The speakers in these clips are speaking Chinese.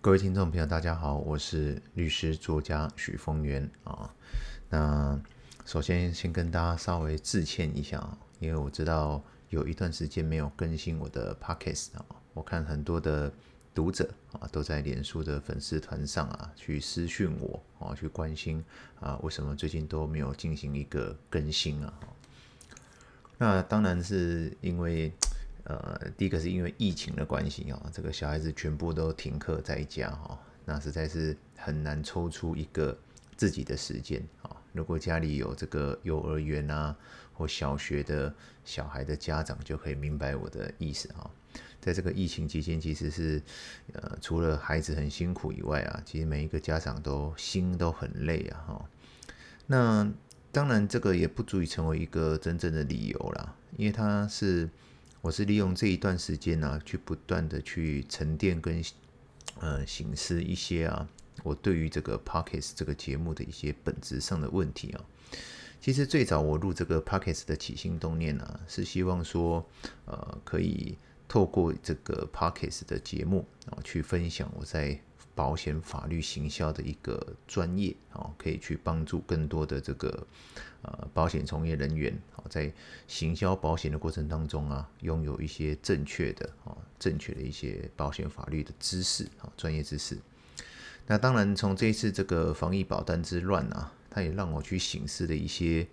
各位听众朋友，大家好，我是律师作家许峰源啊。那首先先跟大家稍微致歉一下啊，因为我知道有一段时间没有更新我的 podcast 啊。我看很多的读者啊都在脸书的粉丝团上啊去私讯我啊，去关心啊为什么最近都没有进行一个更新啊？那当然是因为。呃，第一个是因为疫情的关系啊，这个小孩子全部都停课在家哈，那实在是很难抽出一个自己的时间啊。如果家里有这个幼儿园啊或小学的小孩的家长，就可以明白我的意思哈。在这个疫情期间，其实是呃，除了孩子很辛苦以外啊，其实每一个家长都心都很累啊哈。那当然，这个也不足以成为一个真正的理由啦，因为它是。我是利用这一段时间呢、去不断的去沉淀跟呃醒思一些啊，我对于这个 Podcast 这个节目的一些本质上的问题啊。其实最早我录这个 Podcast 的起心动念呢、是希望说呃可以透过这个 Podcast 的节目啊，去分享我在。保险法律行销的一个专业啊，可以去帮助更多的这个呃保险从业人员啊，在行销保险的过程当中啊，拥有一些正确的啊正确的一些保险法律的知识啊专业知识。那当然，从这一次这个防疫保单之乱啊，它也让我去省思的一些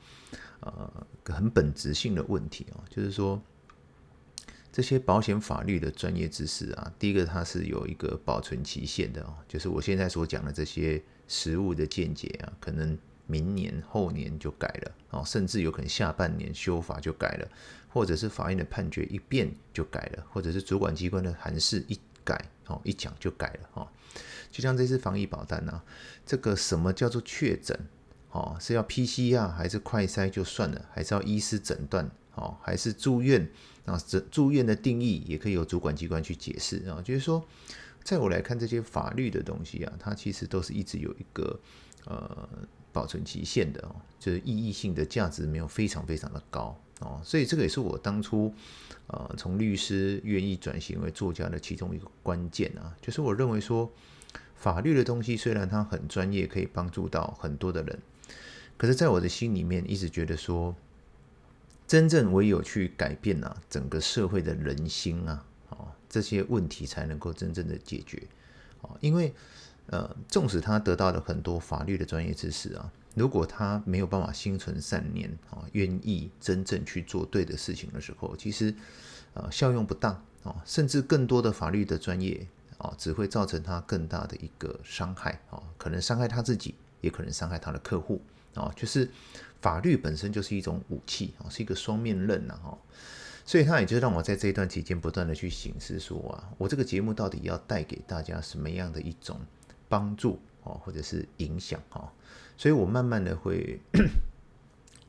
呃很本质性的问题啊，就是说。这些保险法律的专业知识啊，第一个它是有一个保存期限的哦，就是我现在所讲的这些实务的见解啊，可能明年后年就改了哦，甚至有可能下半年修法就改了，或者是法院的判决一变就改了，或者是主管机关的函释一改哦，一讲就改了哦。就像这次防疫保单啊，这个什么叫做确诊哦，是要 PCR 还是快筛就算了，还是要医师诊断哦，还是住院？那这住院的定义也可以由主管机关去解释啊，就是说，在我来看，这些法律的东西啊，它其实都是一直有一个呃保存期限的哦，就是意义性的价值没有非常非常的高哦，所以这个也是我当初呃从律师愿意转型为作家的其中一个关键啊，就是我认为说，法律的东西虽然它很专业，可以帮助到很多的人，可是在我的心里面一直觉得说。真正唯有去改变啊，整个社会的人心啊，哦，这些问题才能够真正的解决，哦，因为呃，纵使他得到了很多法律的专业知识啊，如果他没有办法心存善念啊，愿意真正去做对的事情的时候，其实呃效用不大啊，甚至更多的法律的专业啊，只会造成他更大的一个伤害啊，可能伤害他自己，也可能伤害他的客户。啊，就是。法律本身就是一种武器啊，是一个双面刃呐哈，所以它也就让我在这一段期间不断的去省思说啊，我这个节目到底要带给大家什么样的一种帮助啊，或者是影响啊，所以我慢慢的会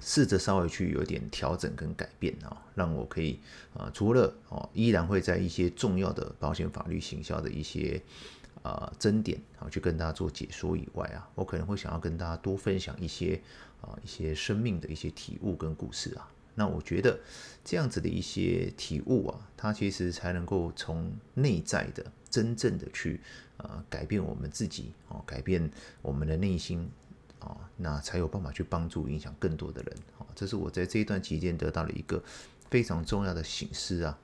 试着稍微去有点调整跟改变啊，让我可以啊，除了哦依然会在一些重要的保险法律行销的一些。啊，争点啊，去跟大家做解说以外啊，我可能会想要跟大家多分享一些啊，一些生命的一些体悟跟故事啊。那我觉得这样子的一些体悟啊，它其实才能够从内在的真正的去啊改变我们自己啊，改变我们的内心啊，那才有办法去帮助影响更多的人啊。这是我在这一段期间得到了一个非常重要的醒思啊。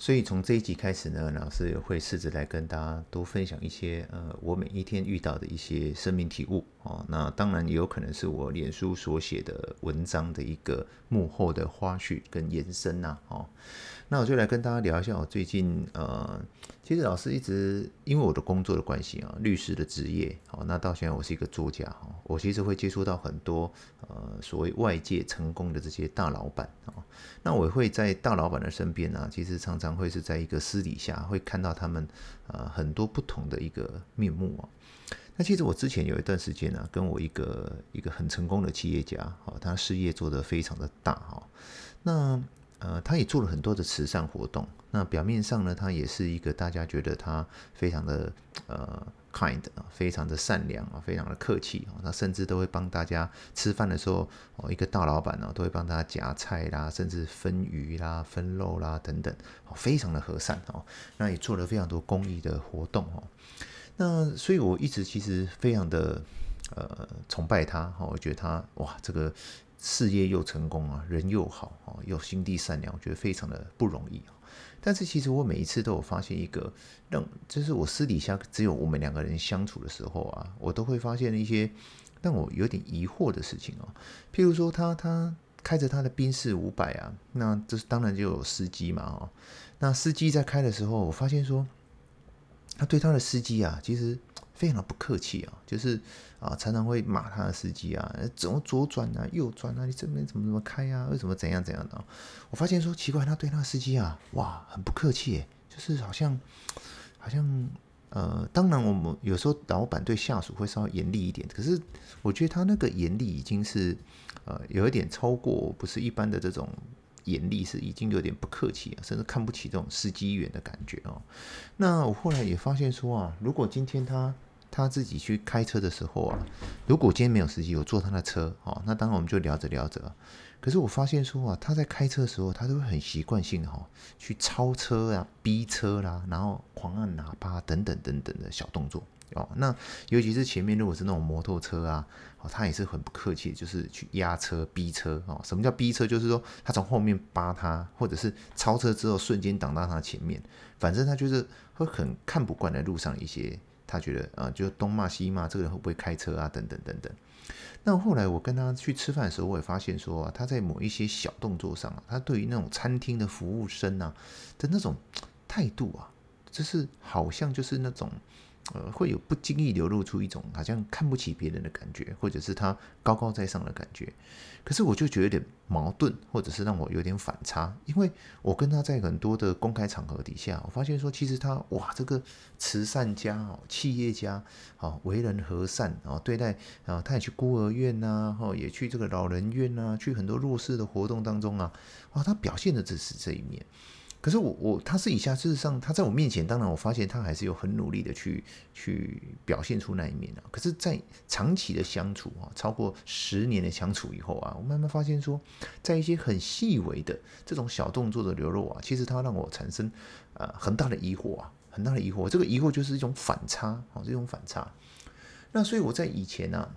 所以从这一集开始呢，老师也会试着来跟大家多分享一些呃，我每一天遇到的一些生命体悟。哦。那当然也有可能是我脸书所写的文章的一个幕后的花絮跟延伸呐哦。那我就来跟大家聊一下我最近呃，其实老师一直因为我的工作的关系啊，律师的职业好，那到现在我是一个作家哈，我其实会接触到很多呃所谓外界成功的这些大老板啊，那我会在大老板的身边呢，其实常常会是在一个私底下会看到他们呃很多不同的一个面目啊。那其实我之前有一段时间呢，跟我一个一个很成功的企业家，好，他事业做得非常的大哈，那。呃，他也做了很多的慈善活动。那表面上呢，他也是一个大家觉得他非常的呃 kind，非常的善良啊，非常的客气啊。他甚至都会帮大家吃饭的时候，哦，一个大老板呢，都会帮大家夹菜啦，甚至分鱼啦、分肉啦等等，哦非常的和善哦。那也做了非常多公益的活动哦。那所以我一直其实非常的呃崇拜他哈，我觉得他哇这个事业又成功啊，人又好啊，又心地善良，我觉得非常的不容易。但是其实我每一次都有发现一个让，就是我私底下只有我们两个人相处的时候啊，我都会发现一些让我有点疑惑的事情哦。譬如说他他开着他的宾士五百啊，那这当然就有司机嘛哦。那司机在开的时候，我发现说他对他的司机啊，其实。非常的不客气啊，就是啊，常常会骂他的司机啊，怎么左转啊，右转啊，你这边怎么怎么开啊，为什么怎样怎样的？我发现说奇怪，他对他的司机啊，哇，很不客气，就是好像好像呃，当然我们有时候老板对下属会稍微严厉一点，可是我觉得他那个严厉已经是呃有一点超过，不是一般的这种严厉，是已经有点不客气啊，甚至看不起这种司机员的感觉哦。那我后来也发现说啊，如果今天他他自己去开车的时候啊，如果今天没有司机，我坐他的车，哦，那当然我们就聊着聊着。可是我发现说啊，他在开车的时候，他都会很习惯性的哈，去超车啊、逼车啦，然后狂按喇叭等等等等的小动作哦。那尤其是前面如果是那种摩托车啊，哦，他也是很不客气，就是去压车、逼车哦。什么叫逼车？就是说他从后面扒他，或者是超车之后瞬间挡到他前面，反正他就是会很看不惯的路上一些。他觉得啊，就东骂西骂，这个人会不会开车啊？等等等等。那后来我跟他去吃饭的时候，我也发现说啊，他在某一些小动作上啊，他对于那种餐厅的服务生啊的那种态度啊，就是好像就是那种。呃，会有不经意流露出一种好像看不起别人的感觉，或者是他高高在上的感觉。可是我就觉得有点矛盾，或者是让我有点反差，因为我跟他在很多的公开场合底下，我发现说，其实他哇，这个慈善家哦，企业家哦，为人和善哦，对待啊，他也去孤儿院呐，哦，也去这个老人院呐，去很多弱势的活动当中啊，哇，他表现的只是这一面。可是我我他私底下事实上他在我面前，当然我发现他还是有很努力的去去表现出那一面啊。可是，在长期的相处啊，超过十年的相处以后啊，我慢慢发现说，在一些很细微的这种小动作的流露啊，其实他让我产生呃很大的疑惑啊，很大的疑惑。这个疑惑就是一种反差啊，这种反差。那所以我在以前呢，啊，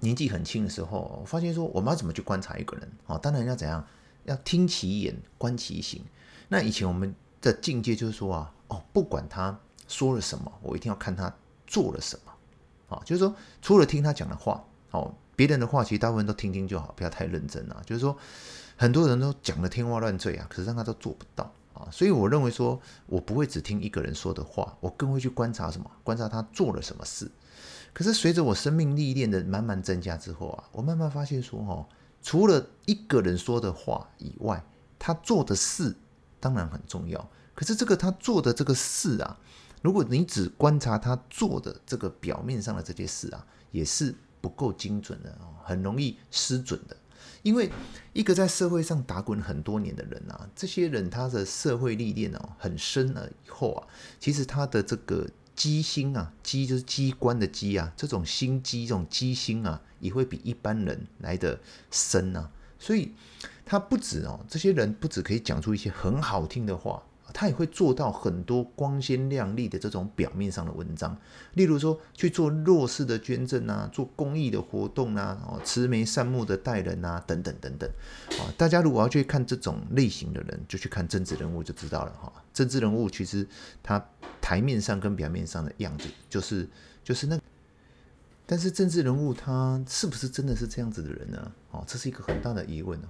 年纪很轻的时候，我发现说，我们要怎么去观察一个人啊？当然要怎样，要听其言，观其行。那以前我们的境界就是说啊，哦，不管他说了什么，我一定要看他做了什么，啊，就是说除了听他讲的话，哦，别人的话其实大部分都听听就好，不要太认真啊。就是说很多人都讲的天花乱坠啊，可是让他都做不到啊。所以我认为说，我不会只听一个人说的话，我更会去观察什么，观察他做了什么事。可是随着我生命历练的慢慢增加之后啊，我慢慢发现说，哦，除了一个人说的话以外，他做的事。当然很重要，可是这个他做的这个事啊，如果你只观察他做的这个表面上的这些事啊，也是不够精准的，很容易失准的。因为一个在社会上打滚很多年的人啊，这些人他的社会历练哦很深了以后啊，其实他的这个机心啊，机就是机关的机啊，这种心机这种机心啊，也会比一般人来得深啊，所以。他不止哦，这些人不止可以讲出一些很好听的话，他也会做到很多光鲜亮丽的这种表面上的文章。例如说去做弱势的捐赠啊，做公益的活动啊，哦，慈眉善目的待人啊，等等等等。啊，大家如果要去看这种类型的人，就去看政治人物就知道了哈。政治人物其实他台面上跟表面上的样子就是就是那，但是政治人物他是不是真的是这样子的人呢？哦，这是一个很大的疑问。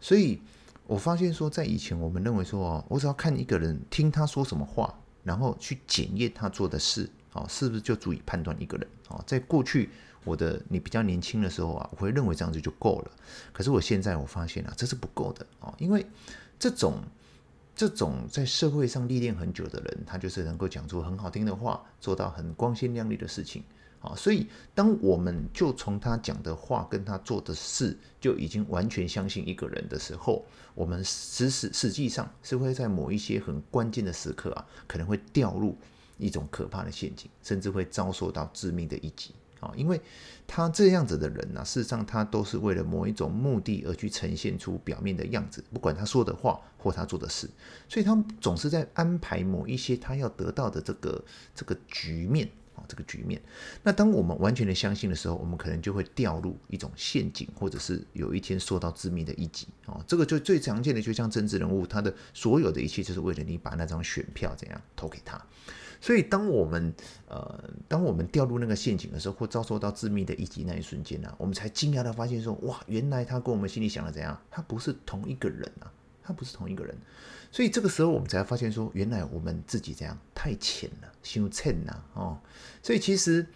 所以，我发现说，在以前我们认为说，哦，我只要看一个人，听他说什么话，然后去检验他做的事，哦，是不是就足以判断一个人？哦，在过去，我的你比较年轻的时候啊，我会认为这样子就够了。可是我现在我发现啊，这是不够的哦，因为这种这种在社会上历练很久的人，他就是能够讲出很好听的话，做到很光鲜亮丽的事情。啊，所以当我们就从他讲的话跟他做的事就已经完全相信一个人的时候，我们实实实际上是会在某一些很关键的时刻啊，可能会掉入一种可怕的陷阱，甚至会遭受到致命的一击。啊，因为他这样子的人呢、事实上他都是为了某一种目的而去呈现出表面的样子，不管他说的话或他做的事，所以他总是在安排某一些他要得到的这个这个局面啊，这个局面。那当我们完全的相信的时候，我们可能就会掉入一种陷阱，或者是有一天受到致命的一击啊。这个就最常见的，就像政治人物，他的所有的一切就是为了你把那张选票怎样投给他。所以，当我们呃，当我们掉入那个陷阱的时候，或遭受到致命的一击那一瞬间呢、啊，我们才惊讶的发现说，哇，原来他跟我们心里想的怎样？他不是同一个人啊，他不是同一个人。所以这个时候，我们才发现说，原来我们自己这样太浅了，心浅了哦。所以，其实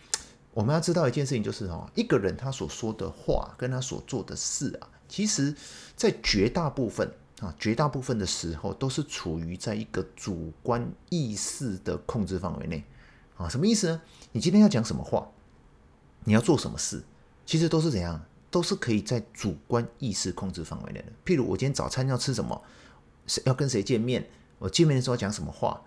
我们要知道一件事情，就是哦，一个人他所说的话跟他所做的事啊，其实在绝大部分。啊，绝大部分的时候都是处于在一个主观意识的控制范围内。啊，什么意思呢？你今天要讲什么话，你要做什么事，其实都是怎样，都是可以在主观意识控制范围内的。譬如我今天早餐要吃什么，要跟谁见面，我见面的时候讲什么话，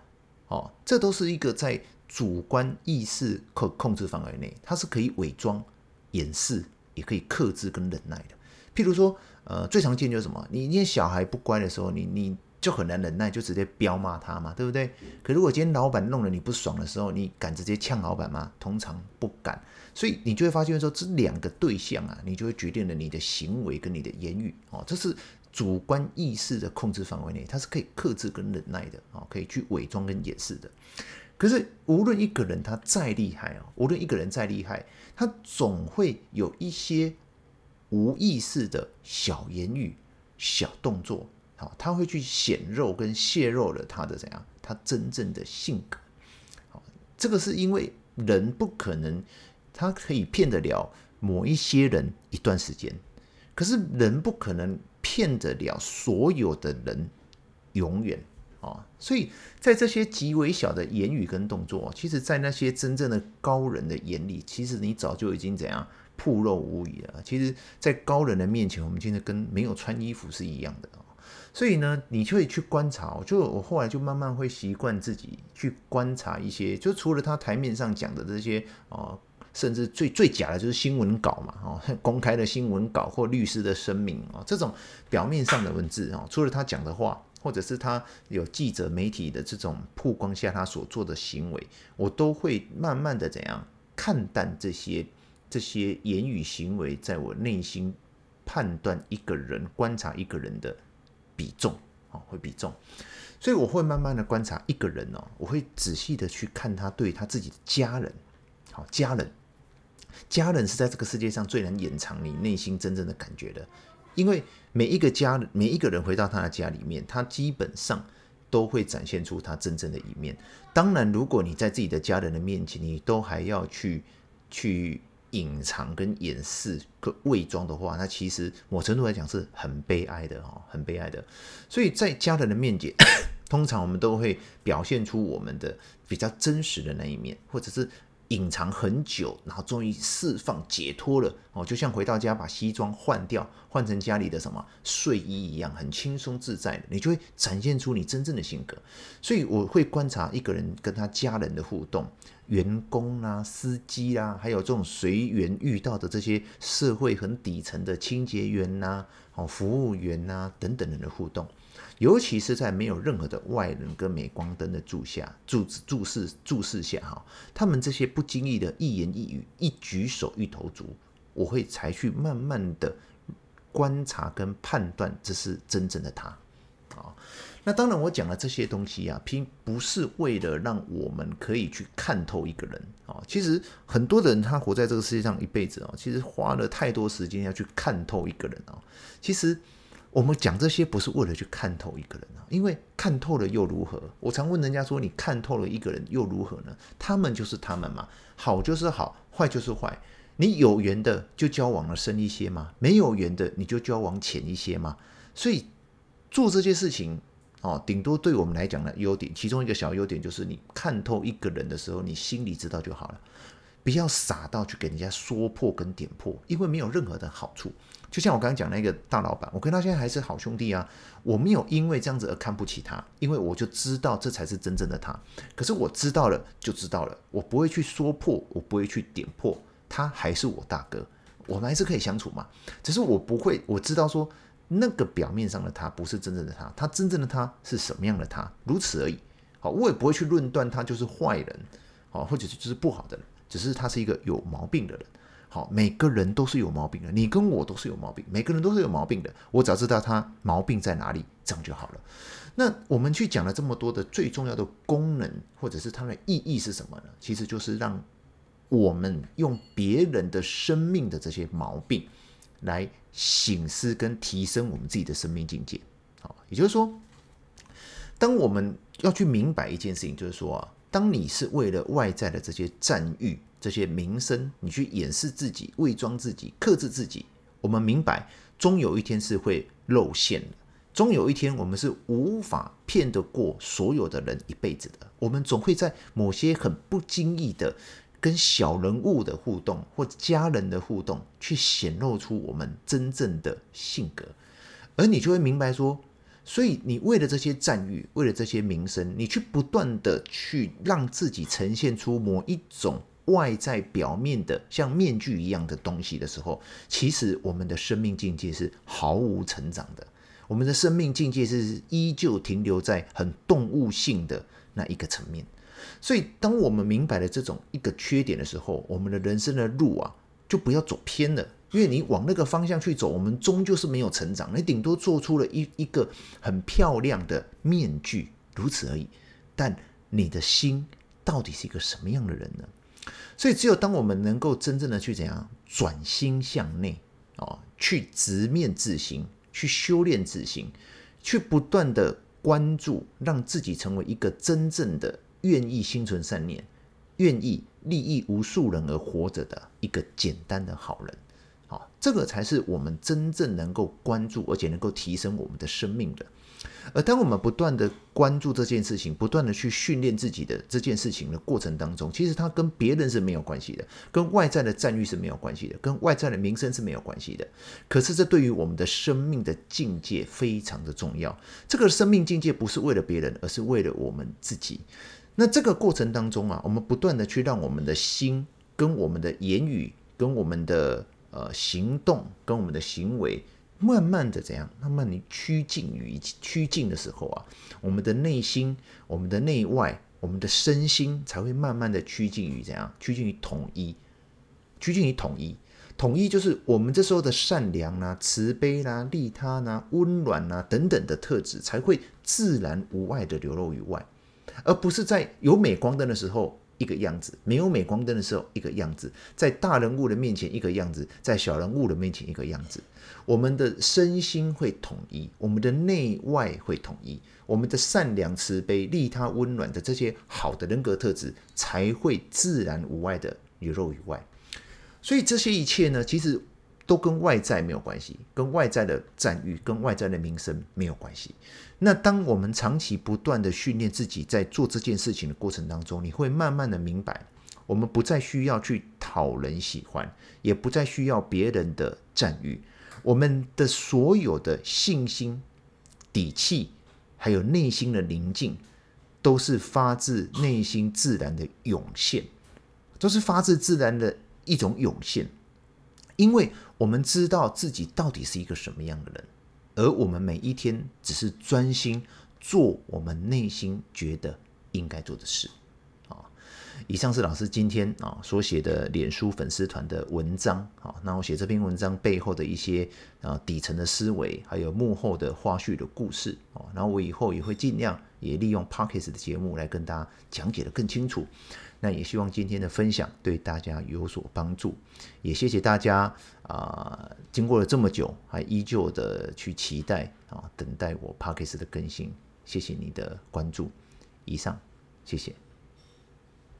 哦，这都是一个在主观意识控控制范围内，它是可以伪装、掩饰，也可以克制跟忍耐的。譬如说。呃，最常见就是什么？你那小孩不乖的时候，你你就很难忍耐，就直接飙骂他嘛，对不对？可如果今天老板弄得你不爽的时候，你敢直接呛老板吗？通常不敢。所以你就会发现说，这两个对象啊，你就会决定了你的行为跟你的言语哦，这是主观意识的控制范围内，它是可以克制跟忍耐的哦，可以去伪装跟掩饰的。可是无论一个人他再厉害哦，无论一个人再厉害，他总会有一些。无意识的小言语、小动作，啊，他会去显露跟泄露了他的怎样？他真正的性格。好，这个是因为人不可能，他可以骗得了某一些人一段时间，可是人不可能骗得了所有的人永远啊。所以在这些极微小的言语跟动作，其实，在那些真正的高人的眼里，其实你早就已经怎样？暴露无遗了。其实，在高人的面前，我们今天跟没有穿衣服是一样的。所以呢，你就会去观察。就我后来就慢慢会习惯自己去观察一些，就除了他台面上讲的这些啊，甚至最最假的就是新闻稿嘛，哦，公开的新闻稿或律师的声明啊，这种表面上的文字啊，除了他讲的话，或者是他有记者媒体的这种曝光下他所做的行为，我都会慢慢的怎样看淡这些。这些言语行为，在我内心判断一个人、观察一个人的比重，啊，会比重，所以我会慢慢的观察一个人哦，我会仔细的去看他对他自己的家人，好，家人，家人是在这个世界上最能掩藏你内心真正的感觉的，因为每一个家，每一个人回到他的家里面，他基本上都会展现出他真正的一面。当然，如果你在自己的家人的面前，你都还要去去。隐藏跟掩饰、跟伪装的话，那其实某程度来讲是很悲哀的哈，很悲哀的。所以在家人的面前，通常我们都会表现出我们的比较真实的那一面，或者是。隐藏很久，然后终于释放解脱了哦，就像回到家把西装换掉，换成家里的什么睡衣一样，很轻松自在的，你就会展现出你真正的性格。所以我会观察一个人跟他家人的互动，员工啦、司机啦，还有这种随缘遇到的这些社会很底层的清洁员呐、哦服务员呐等等人的互动。尤其是在没有任何的外人跟镁光灯的注下注注视注视下哈，他们这些不经意的一言一语、一举手一投足，我会才去慢慢的观察跟判断，这是真正的他啊。那当然，我讲了这些东西啊，并不是为了让我们可以去看透一个人啊。其实很多的人他活在这个世界上一辈子啊，其实花了太多时间要去看透一个人啊。其实。我们讲这些不是为了去看透一个人啊，因为看透了又如何？我常问人家说：“你看透了一个人又如何呢？”他们就是他们嘛，好就是好，坏就是坏。你有缘的就交往了深一些嘛，没有缘的你就交往浅一些嘛。所以做这些事情哦，顶多对我们来讲的优点，其中一个小优点就是你看透一个人的时候，你心里知道就好了，不要傻到去给人家说破跟点破，因为没有任何的好处。就像我刚刚讲那个大老板，我跟他现在还是好兄弟啊。我没有因为这样子而看不起他，因为我就知道这才是真正的他。可是我知道了就知道了，我不会去说破，我不会去点破他还是我大哥，我们还是可以相处嘛。只是我不会，我知道说那个表面上的他不是真正的他，他真正的他是什么样的他，如此而已。好，我也不会去论断他就是坏人，好，或者是就是不好的人，只是他是一个有毛病的人。好，每个人都是有毛病的，你跟我都是有毛病，每个人都是有毛病的。我只要知道他毛病在哪里，这样就好了。那我们去讲了这么多的最重要的功能，或者是它的意义是什么呢？其实就是让我们用别人的生命的这些毛病来醒思跟提升我们自己的生命境界。好，也就是说，当我们要去明白一件事情，就是说啊，当你是为了外在的这些赞誉。这些名声，你去掩饰自己、伪装自己、克制自己，我们明白，终有一天是会露馅的。终有一天，我们是无法骗得过所有的人一辈子的。我们总会在某些很不经意的跟小人物的互动或家人的互动，去显露出我们真正的性格，而你就会明白说，所以你为了这些赞誉，为了这些名声，你去不断的去让自己呈现出某一种。外在表面的像面具一样的东西的时候，其实我们的生命境界是毫无成长的。我们的生命境界是依旧停留在很动物性的那一个层面。所以，当我们明白了这种一个缺点的时候，我们的人生的路啊，就不要走偏了。因为你往那个方向去走，我们终究是没有成长。你顶多做出了一一个很漂亮的面具，如此而已。但你的心到底是一个什么样的人呢？所以，只有当我们能够真正的去怎样转心向内哦，去直面自心，去修炼自心，去不断的关注，让自己成为一个真正的愿意心存善念、愿意利益无数人而活着的一个简单的好人。好，这个才是我们真正能够关注，而且能够提升我们的生命的。而当我们不断的关注这件事情，不断的去训练自己的这件事情的过程当中，其实它跟别人是没有关系的，跟外在的赞誉是没有关系的，跟外在的名声是没有关系的。可是这对于我们的生命的境界非常的重要。这个生命境界不是为了别人，而是为了我们自己。那这个过程当中啊，我们不断的去让我们的心、跟我们的言语、跟我们的呃行动、跟我们的行为。慢慢的怎样？慢慢你趋近于趋近的时候啊，我们的内心、我们的内外、我们的身心才会慢慢的趋近于怎样？趋近于统一，趋近于统一。统一就是我们这时候的善良啊、慈悲啦、利他啦、温暖呐、啊、等等的特质，才会自然无碍的流露于外，而不是在有镁光灯的时候。一个样子，没有镁光灯的时候，一个样子，在大人物的面前一个样子，在小人物的面前一个样子。我们的身心会统一，我们的内外会统一，我们的善良、慈悲、利他、温暖的这些好的人格特质，才会自然无碍的流露于外。所以这些一切呢，其实。都跟外在没有关系，跟外在的赞誉、跟外在的名声没有关系。那当我们长期不断的训练自己，在做这件事情的过程当中，你会慢慢的明白，我们不再需要去讨人喜欢，也不再需要别人的赞誉。我们的所有的信心、底气，还有内心的宁静，都是发自内心自然的涌现，都是发自自然的一种涌现。因为我们知道自己到底是一个什么样的人，而我们每一天只是专心做我们内心觉得应该做的事。啊，以上是老师今天啊所写的脸书粉丝团的文章。啊，那我写这篇文章背后的一些啊底层的思维，还有幕后的花絮的故事。啊，然后我以后也会尽量也利用 Podcast 的节目来跟大家讲解的更清楚。那也希望今天的分享对大家有所帮助，也谢谢大家啊、经过了这么久还依旧的去期待啊，等待我 Podcast 的更新，谢谢你的关注，以上，谢谢。